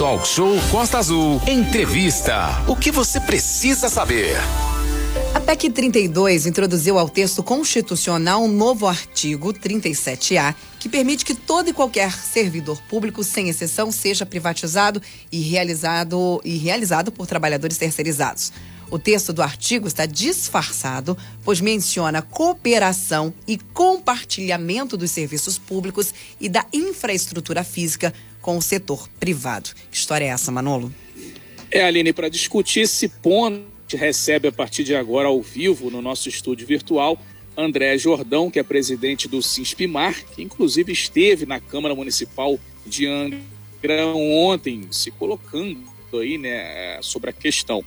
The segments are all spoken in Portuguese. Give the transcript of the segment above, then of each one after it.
Talk Show Costa Azul. Entrevista. O que você precisa saber? A PEC 32 introduziu ao texto constitucional um novo artigo 37A que permite que todo e qualquer servidor público, sem exceção, seja privatizado e realizado, e realizado por trabalhadores terceirizados. O texto do artigo está disfarçado, pois menciona cooperação e compartilhamento dos serviços públicos e da infraestrutura física com o setor privado. Que história é essa, Manolo? É, Aline, para discutir esse ponto, recebe a partir de agora ao vivo no nosso estúdio virtual André Jordão, que é presidente do Sinspimar, que inclusive esteve na Câmara Municipal de Angra ontem, se colocando aí, né, sobre a questão.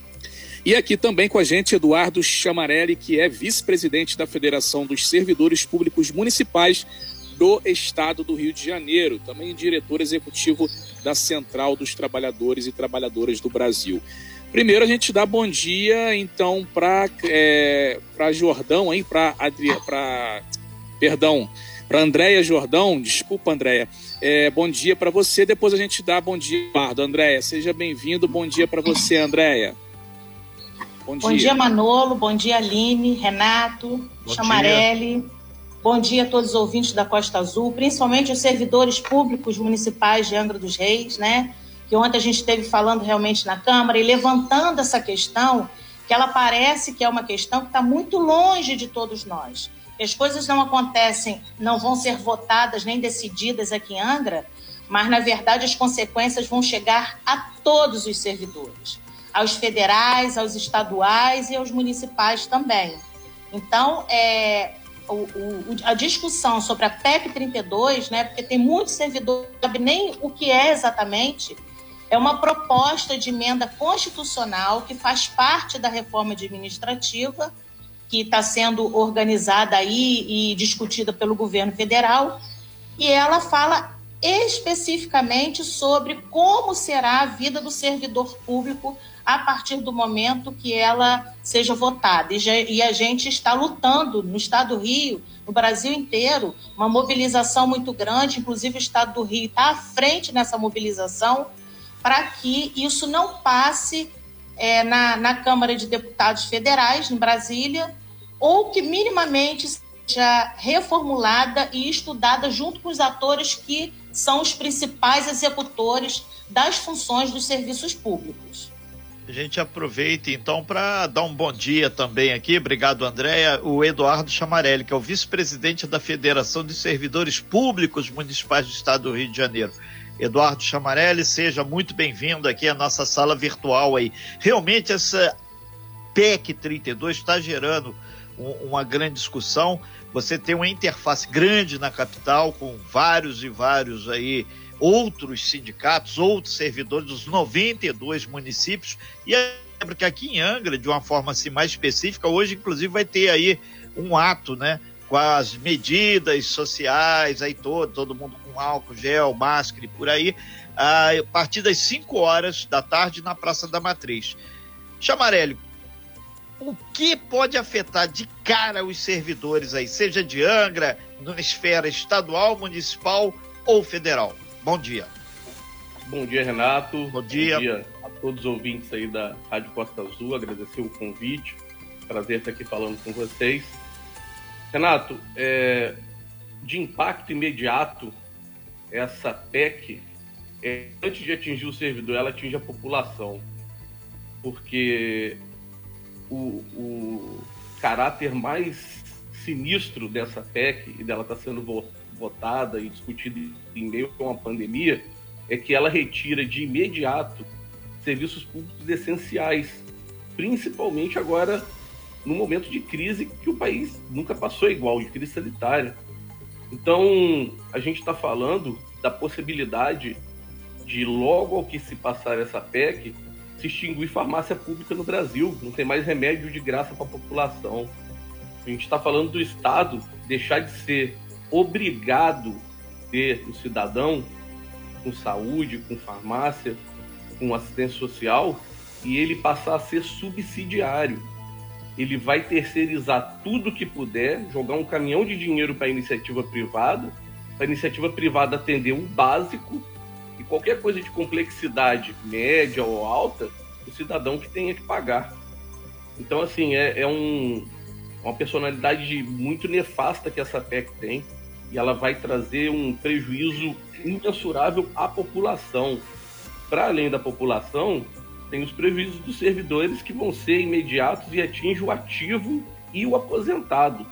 E aqui também com a gente Eduardo Chamarelli, que é vice-presidente da Federação dos Servidores Públicos Municipais do Estado do Rio de Janeiro, também diretor executivo da Central dos Trabalhadores e Trabalhadoras do Brasil. Primeiro a gente dá bom dia então para é, para Jordão, hein, para para perdão, para Andréia Jordão, desculpa Andréia. É, bom dia para você, depois a gente dá bom dia, Eduardo. Andréia, seja bem-vindo. Bom dia para você, Andréia. Bom dia. Bom dia, Manolo. Bom dia, Aline, Renato, bom Chamarelli. Dia. Bom dia a todos os ouvintes da Costa Azul, principalmente os servidores públicos municipais de Angra dos Reis, né? Que ontem a gente esteve falando realmente na Câmara e levantando essa questão, que ela parece que é uma questão que está muito longe de todos nós. As coisas não acontecem, não vão ser votadas nem decididas aqui em Angra, mas na verdade as consequências vão chegar a todos os servidores aos federais, aos estaduais e aos municipais também. Então, é, o, o, a discussão sobre a PEC 32, né, porque tem muitos servidores que nem o que é exatamente, é uma proposta de emenda constitucional que faz parte da reforma administrativa, que está sendo organizada aí e discutida pelo governo federal, e ela fala especificamente sobre como será a vida do servidor público a partir do momento que ela seja votada. E, já, e, a gente está lutando no Estado do Rio, no Brasil inteiro, uma mobilização muito grande, inclusive o Estado do Rio está à frente nessa mobilização, para que isso não passe é, na, na Câmara de Deputados Federais, em Brasília, ou que minimamente seja reformulada e estudada junto com os atores que são os principais executores das funções dos serviços públicos. A gente aproveita então para dar um bom dia também aqui, obrigado Andréia, o Eduardo Chamarelli, que é o vice-presidente da Federação de Servidores Públicos Municipais do Estado do Rio de Janeiro. Eduardo Chamarelli, seja muito bem-vindo aqui à nossa sala virtual aí. Realmente essa PEC 32 está gerando um, uma grande discussão. Você tem uma interface grande na capital com vários e vários aí outros sindicatos, outros servidores dos 92 municípios. E lembro que aqui em Angra, de uma forma assim mais específica, hoje inclusive vai ter aí um ato, né? Com as medidas sociais, aí todo, todo mundo com álcool, gel, máscara e por aí, a partir das 5 horas da tarde na Praça da Matriz. Chamarelli, o que pode afetar de cara os servidores aí, seja de Angra, na esfera estadual, municipal ou federal? Bom dia. Bom dia, Renato. Bom dia. Bom dia a todos os ouvintes aí da Rádio Costa Azul. Agradecer o convite. Prazer estar aqui falando com vocês. Renato, é, de impacto imediato, essa PEC, é, antes de atingir o servidor, ela atinge a população. Porque o, o caráter mais sinistro dessa PEC, e dela está sendo votada, e discutida em meio a uma pandemia é que ela retira de imediato serviços públicos essenciais, principalmente agora no momento de crise que o país nunca passou igual, de crise sanitária. Então, a gente está falando da possibilidade de, logo ao que se passar essa PEC, se extinguir farmácia pública no Brasil. Não tem mais remédio de graça para a população. A gente está falando do Estado deixar de ser obrigado ter o cidadão com saúde, com farmácia, com assistência social e ele passar a ser subsidiário. Ele vai terceirizar tudo que puder, jogar um caminhão de dinheiro para a iniciativa privada, para a iniciativa privada atender um básico, E qualquer coisa de complexidade média ou alta, o cidadão que tenha que pagar. Então, assim, é, é um, uma personalidade muito nefasta que essa PEC tem e ela vai trazer um prejuízo imensurável à população. Para além da população, tem os prejuízos dos servidores que vão ser imediatos e atingem o ativo e o aposentado.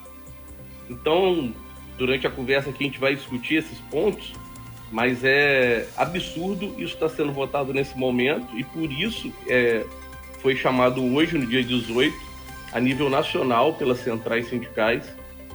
Então, durante a conversa aqui a gente vai discutir esses pontos, mas é absurdo isso estar tá sendo votado nesse momento e por isso é, foi chamado hoje, no dia 18, a nível nacional pelas centrais sindicais,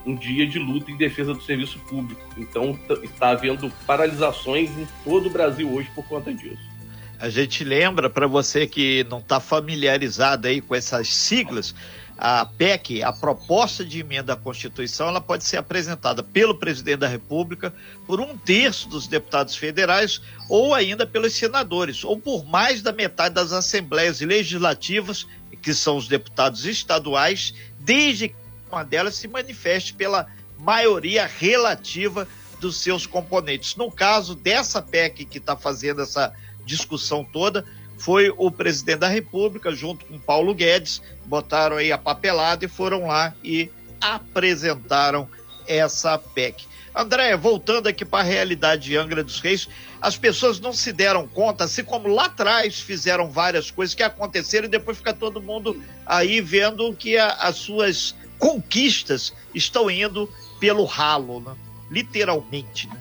um dia de luta em defesa do serviço público. Então está havendo paralisações em todo o Brasil hoje por conta disso. A gente lembra para você que não está familiarizado aí com essas siglas, a PEC, a proposta de emenda à Constituição, ela pode ser apresentada pelo presidente da República, por um terço dos deputados federais, ou ainda pelos senadores, ou por mais da metade das assembleias legislativas, que são os deputados estaduais, desde que uma delas se manifeste pela maioria relativa dos seus componentes. No caso dessa PEC que está fazendo essa discussão toda, foi o presidente da República, junto com Paulo Guedes, botaram aí a papelada e foram lá e apresentaram essa PEC. André, voltando aqui para a realidade de Angra dos Reis, as pessoas não se deram conta, assim como lá atrás fizeram várias coisas que aconteceram e depois fica todo mundo aí vendo que a, as suas conquistas estão indo pelo ralo, né? literalmente. Né?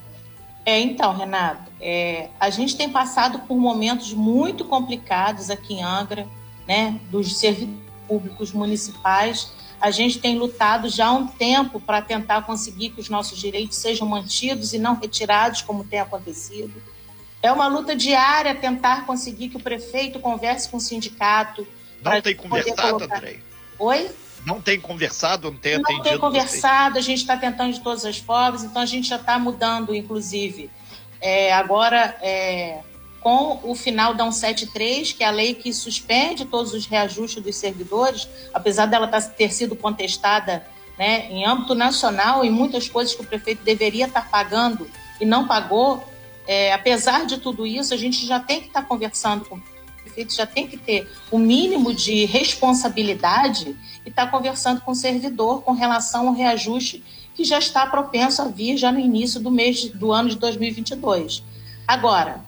É, então, Renato, é, a gente tem passado por momentos muito complicados aqui em Angra, né, dos serviços públicos municipais. A gente tem lutado já há um tempo para tentar conseguir que os nossos direitos sejam mantidos e não retirados, como tem acontecido. É uma luta diária tentar conseguir que o prefeito converse com o sindicato. Não tem conversado, colocar... André? Oi? Não tem conversado, não tem não atendido? Não tem conversado, a gente está tentando de todas as formas, então a gente já está mudando, inclusive. É, agora, é, com o final da 173, que é a lei que suspende todos os reajustes dos servidores, apesar dela tá, ter sido contestada né, em âmbito nacional e muitas coisas que o prefeito deveria estar tá pagando e não pagou, é, apesar de tudo isso, a gente já tem que estar tá conversando com prefeito já tem que ter o mínimo de responsabilidade e estar conversando com o servidor com relação ao reajuste que já está propenso a vir já no início do mês do ano de 2022. Agora,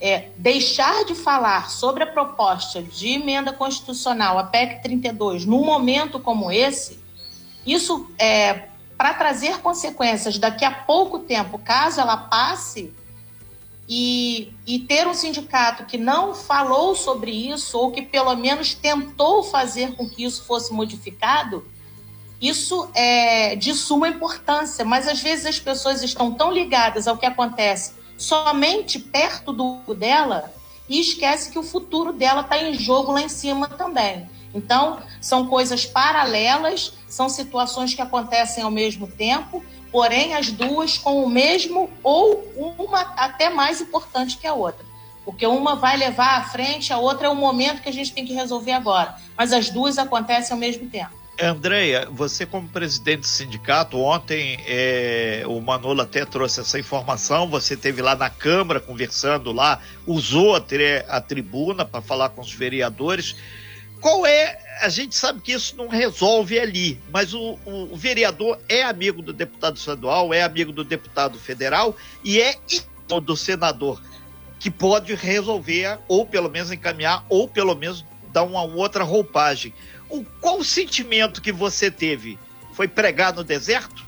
é, deixar de falar sobre a proposta de emenda constitucional, a PEC 32, num momento como esse, isso é para trazer consequências daqui a pouco tempo, caso ela passe, e, e ter um sindicato que não falou sobre isso, ou que pelo menos tentou fazer com que isso fosse modificado, isso é de suma importância, mas às vezes as pessoas estão tão ligadas ao que acontece somente perto do dela e esquece que o futuro dela está em jogo lá em cima também. Então, são coisas paralelas, são situações que acontecem ao mesmo tempo porém as duas com o mesmo ou uma até mais importante que a outra. Porque uma vai levar à frente, a outra é o momento que a gente tem que resolver agora. Mas as duas acontecem ao mesmo tempo. Andréia, você como presidente do sindicato, ontem é, o Manolo até trouxe essa informação, você teve lá na Câmara conversando lá, usou a, tribuna para falar com os vereadores. Qual é a gente sabe que isso não resolve ali, mas o, o, o, vereador é amigo do deputado estadual, é amigo do deputado federal e é do senador, que pode resolver, ou pelo menos encaminhar, ou pelo menos dar uma outra roupagem. O, qual sentimento que você teve? Foi pregar no deserto?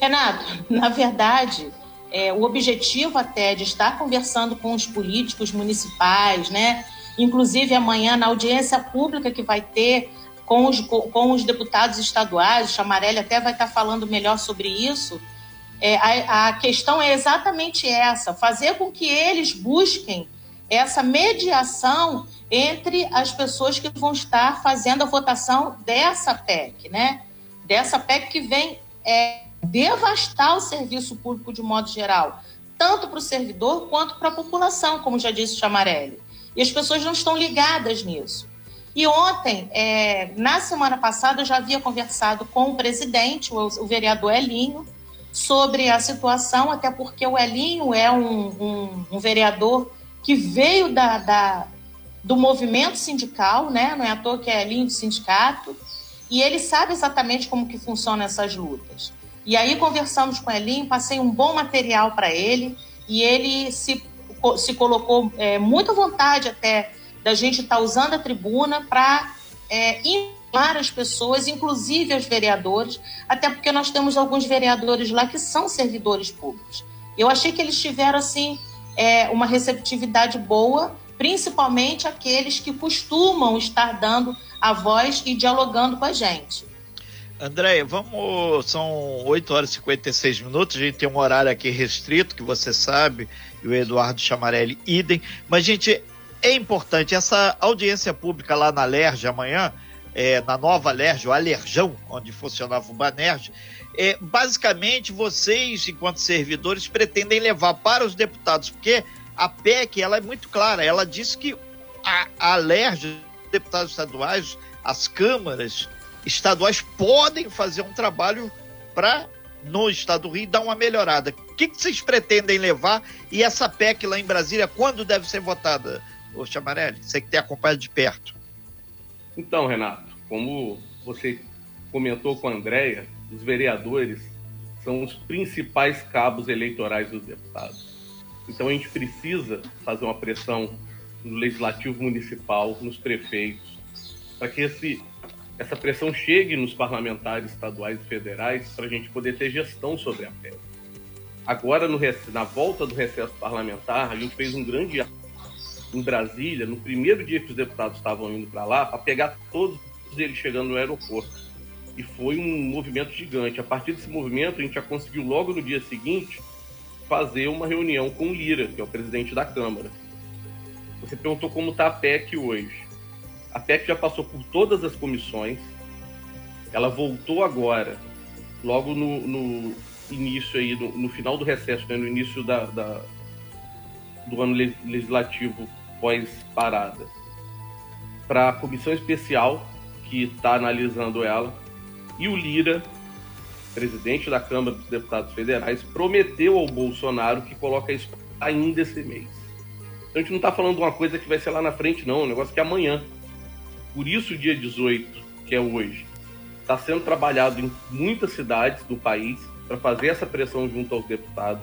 Renato, na verdade, é, o objetivo até de estar conversando com os políticos municipais, né? Inclusive, amanhã, na audiência pública que vai ter com os, com os deputados estaduais, Chamarelli até vai estar falando melhor sobre isso. É, a, a questão é exatamente essa: fazer com que eles busquem essa mediação entre as pessoas que vão estar fazendo a votação dessa PEC, né? Dessa PEC que vem é, devastar o serviço público de modo geral, tanto para o servidor quanto para a população, como já disse Chamarelli. E as pessoas não estão ligadas nisso. E ontem, é, na semana passada, eu já havia conversado com o presidente, o, o vereador Elinho, sobre a situação, até porque o Elinho é um, um, um vereador que veio da, da, do movimento sindical, né? não é à toa que é Elinho do sindicato, e ele sabe exatamente como que funcionam essas lutas. E aí conversamos com o Elinho, passei um bom material para ele, e ele se, se colocou é, muito à vontade até da gente estar tá usando a tribuna para é, informar as pessoas, inclusive os vereadores, até porque nós temos alguns vereadores lá que são servidores públicos. Eu achei que eles tiveram assim é, uma receptividade boa, principalmente aqueles que costumam estar dando a voz e dialogando com a gente. Andréia, vamos. São 8 horas e 56 minutos. A gente tem um horário aqui restrito, que você sabe, e o Eduardo Chamarelli, idem. Mas, gente, é importante, essa audiência pública lá na LERJ amanhã, é, na nova LERJ, o Alerjão, onde funcionava o Banerj, é, basicamente vocês, enquanto servidores, pretendem levar para os deputados, porque a PEC ela é muito clara, ela diz que a, a LERJ, deputados estaduais, as câmaras estaduais podem fazer um trabalho para, no estado do Rio, dar uma melhorada. O que, que vocês pretendem levar e essa PEC lá em Brasília, quando deve ser votada, ô Chamarelli? Você que tem acompanhado de perto. Então, Renato, como você comentou com a Andréia, os vereadores são os principais cabos eleitorais dos deputados. Então a gente precisa fazer uma pressão no legislativo municipal, nos prefeitos, para que esse, essa pressão chegue nos parlamentares estaduais e federais para a gente poder ter gestão sobre a PEC. Agora, no, na volta do recesso parlamentar, a gente fez um grande em Brasília, no primeiro dia que os deputados estavam indo para lá, para pegar todos eles chegando no aeroporto. E foi um movimento gigante. A partir desse movimento, a gente já conseguiu logo no dia seguinte fazer uma reunião com o Lira, que é o presidente da Câmara. Você perguntou como está a PEC hoje. A PEC já passou por todas as comissões, ela voltou agora, logo no, no início aí, no, no, final do recesso, né, no início da, da do ano legislativo pós-parada para a comissão especial que está analisando ela e o Lira, presidente da Câmara dos Deputados Federais, prometeu ao Bolsonaro que coloca isso ainda esse mês. Então a gente não está falando de uma coisa que vai ser lá na frente, não, é um negócio que é amanhã. Por isso, o dia 18, que é hoje, está sendo trabalhado em muitas cidades do país para fazer essa pressão junto aos deputados.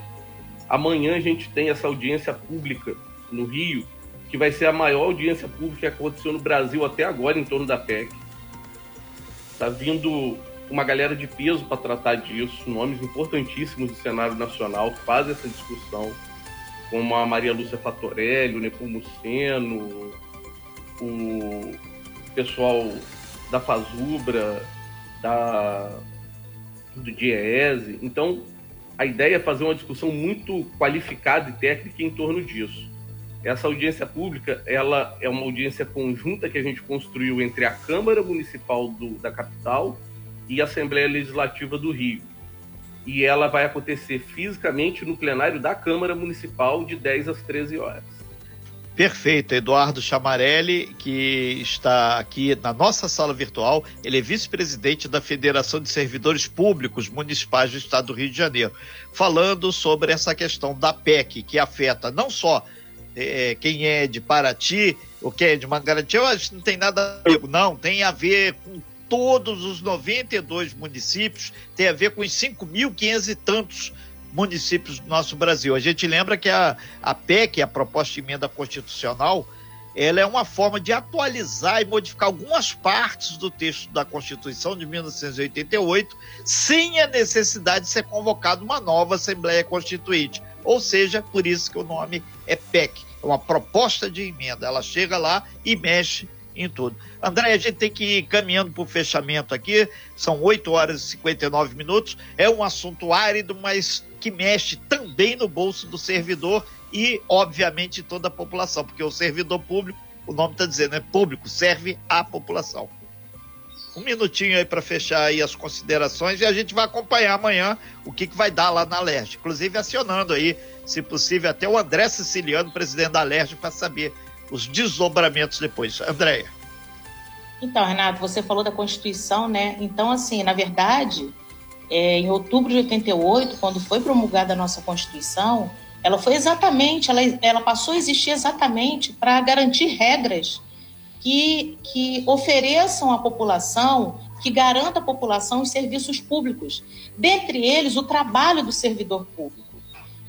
Amanhã a gente tem essa audiência pública no Rio, que vai ser a maior audiência pública que aconteceu no Brasil até agora em torno da PEC. Está vindo uma galera de peso para tratar disso, nomes importantíssimos do cenário nacional fazem essa discussão, como a Maria Lúcia Fatorelli, o Nepomuceno, o pessoal da Fazubra, da, do Diese. Então, a ideia é fazer uma discussão muito qualificada e técnica em torno disso. Essa audiência pública, ela é uma audiência conjunta que a gente construiu entre a Câmara Municipal do, da capital e Assembleia Legislativa do Rio. E ela vai acontecer fisicamente no plenário da Câmara Municipal de 10 às 13 horas. Perfeito, Eduardo Chamarelli, que está aqui na nossa sala virtual, ele é vice-presidente da Federação de Servidores Públicos Municipais do Estado do Rio de Janeiro, falando sobre essa questão da PEC, que afeta não só é, quem é de Paraty ou quem é de Mangaratiba, eu que não tem nada a ver, não, tem a ver com todos os 92 municípios, tem a ver com os 5.500 e tantos municípios do nosso Brasil. A gente lembra que a, a PEC, a proposta de emenda constitucional, ela é uma forma de atualizar e modificar algumas partes do texto da Constituição de 1988, sem a necessidade de ser convocada uma nova Assembleia Constituinte. Ou seja, por isso que o nome é PEC, é uma proposta de emenda. Ela chega lá e mexe em tudo. André, a gente tem que ir caminhando para o fechamento aqui, são 8 horas e 59 minutos. É um assunto árido, mas que mexe também no bolso do servidor e, obviamente, toda a população, porque o servidor público, o nome está dizendo, é público, serve à população. Um minutinho aí para fechar aí as considerações e a gente vai acompanhar amanhã o que, que vai dar lá na Leste. Inclusive acionando aí, se possível, até o André Siciliano, presidente da Leste, para saber os desdobramentos depois. Andréia. Então, Renato, você falou da Constituição, né? Então, assim, na verdade, é, em outubro de 88, quando foi promulgada a nossa Constituição, ela foi exatamente, ela, ela passou a existir exatamente para garantir regras que, que ofereçam à população, que garanta à população os serviços públicos, dentre eles o trabalho do servidor público.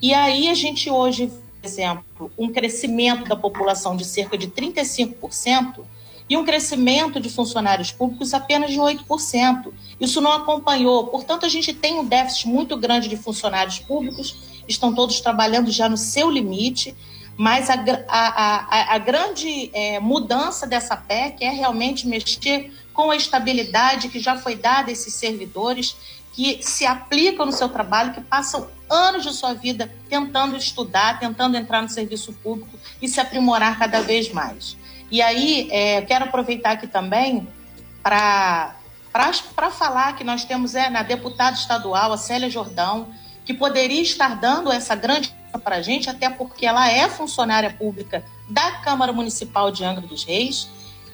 E aí a gente hoje, exemplo, um crescimento da população de cerca de 35%, e um crescimento de funcionários públicos apenas de 8%. Isso não acompanhou. Portanto, a gente tem um déficit muito grande de funcionários públicos, estão todos trabalhando já no seu limite, mas a, a, a, a grande é, mudança dessa PEC é realmente mexer com a estabilidade que já foi dada a esses servidores que se aplicam no seu trabalho, que passam anos de sua vida tentando estudar, tentando entrar no serviço público e se aprimorar cada vez mais. E aí, é, quero aproveitar aqui também para falar que nós temos é, na deputada estadual, a Célia Jordão, que poderia estar dando essa grande para a gente, até porque ela é funcionária pública da Câmara Municipal de Angra dos Reis,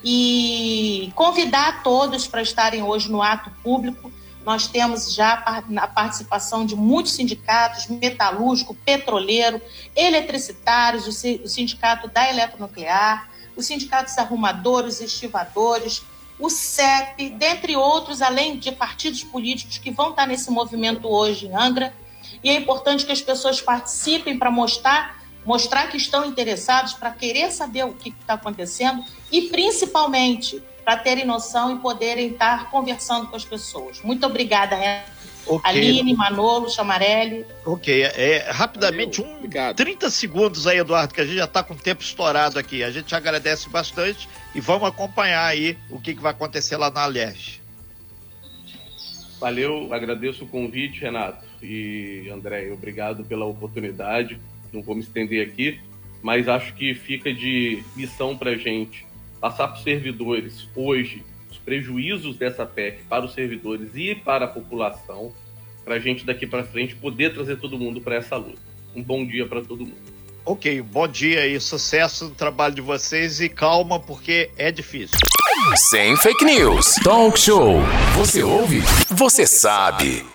e convidar todos para estarem hoje no ato público. Nós temos já a participação de muitos sindicatos, metalúrgico, petroleiro, eletricitários, o sindicato da eletronuclear, os sindicatos arrumadores, estivadores, o CEP, dentre outros, além de partidos políticos que vão estar nesse movimento hoje em Angra. E é importante que as pessoas participem para mostrar, mostrar que estão interessados, para querer saber o que está acontecendo e, principalmente, para terem noção e poderem estar conversando com as pessoas. Muito obrigada, Renato. Okay. Aline, Manolo, Chamarelli. Ok, é, rapidamente, um, Obrigado. 30 segundos aí, Eduardo, que a gente já está com o tempo estourado aqui. A gente agradece bastante e vamos acompanhar aí o que, que vai acontecer lá na Alerj. Valeu, agradeço o convite, Renato e André. Obrigado pela oportunidade. Não vou me estender aqui, mas acho que fica de missão para gente passar para os servidores hoje prejuízos dessa PEC para os servidores e para a população, para a gente daqui para frente poder trazer todo mundo para essa luta. Um bom dia para todo mundo. Ok, bom dia e sucesso no trabalho de vocês e calma porque é difícil. Sem fake news. Talk show. Você ouve? Você sabe.